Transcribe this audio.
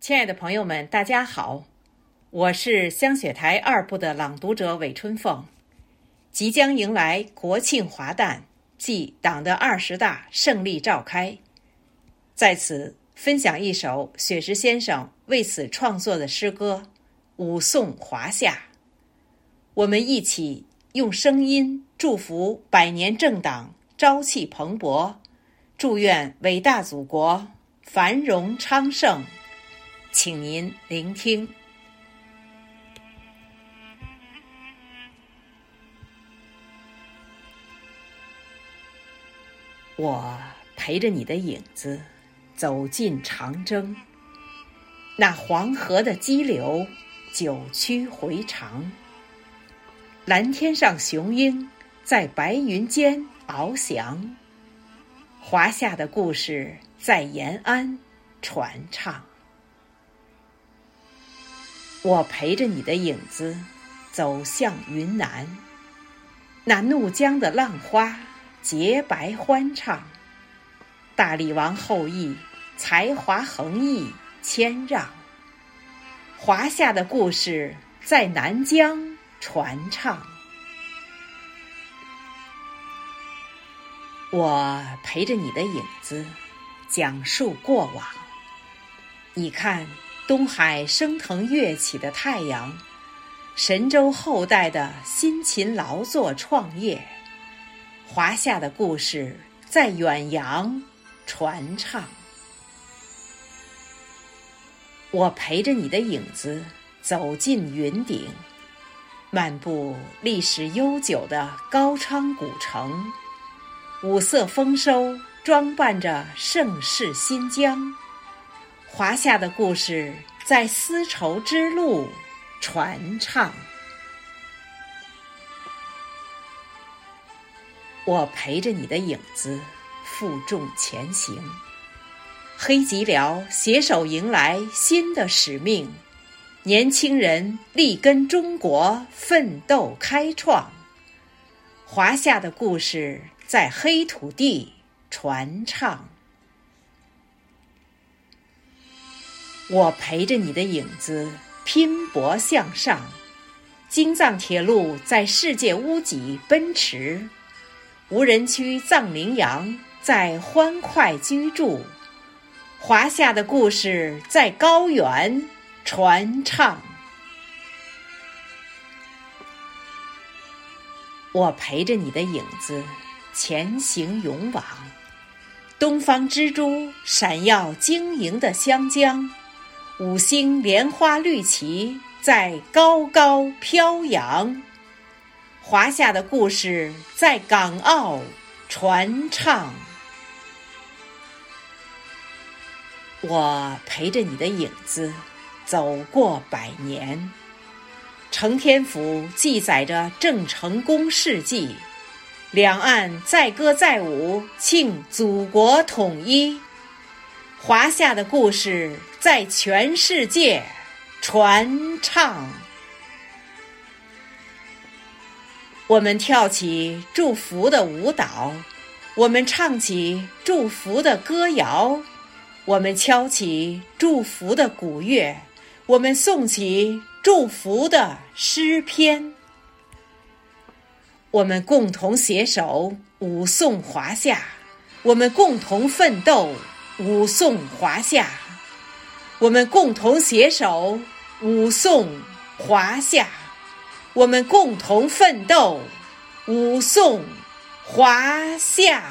亲爱的朋友们，大家好，我是香雪台二部的朗读者韦春凤。即将迎来国庆华诞，即党的二十大胜利召开，在此分享一首雪石先生为此创作的诗歌《武颂华夏》。我们一起用声音祝福百年政党朝气蓬勃，祝愿伟大祖国繁荣昌盛。请您聆听。我陪着你的影子走进长征，那黄河的激流九曲回肠。蓝天上雄鹰在白云间翱翔，华夏的故事在延安传唱。我陪着你的影子走向云南，那怒江的浪花洁白欢唱，大理王后裔才华横溢谦让，华夏的故事在南疆传唱。我陪着你的影子讲述过往，你看。东海升腾跃起的太阳，神州后代的辛勤劳作创业，华夏的故事在远洋传唱。我陪着你的影子走进云顶，漫步历史悠久的高昌古城，五色丰收装扮着盛世新疆。华夏的故事在丝绸之路传唱，我陪着你的影子负重前行。黑吉辽携手迎来新的使命，年轻人力跟中国奋斗开创。华夏的故事在黑土地传唱。我陪着你的影子拼搏向上，京藏铁路在世界屋脊奔驰，无人区藏羚羊在欢快居住，华夏的故事在高原传唱。我陪着你的影子前行勇往，东方之珠闪耀晶莹的湘江。五星莲花绿旗在高高飘扬，华夏的故事在港澳传唱。我陪着你的影子走过百年，承天府记载着郑成功事迹，两岸载歌载舞庆祖国统一。华夏的故事在全世界传唱。我们跳起祝福的舞蹈，我们唱起祝福的歌谣，我们敲起祝福的鼓乐，我们诵起祝福的诗篇。我们共同携手舞颂华夏，我们共同奋斗。舞颂华夏，我们共同携手；舞颂华夏，我们共同奋斗；舞颂华夏。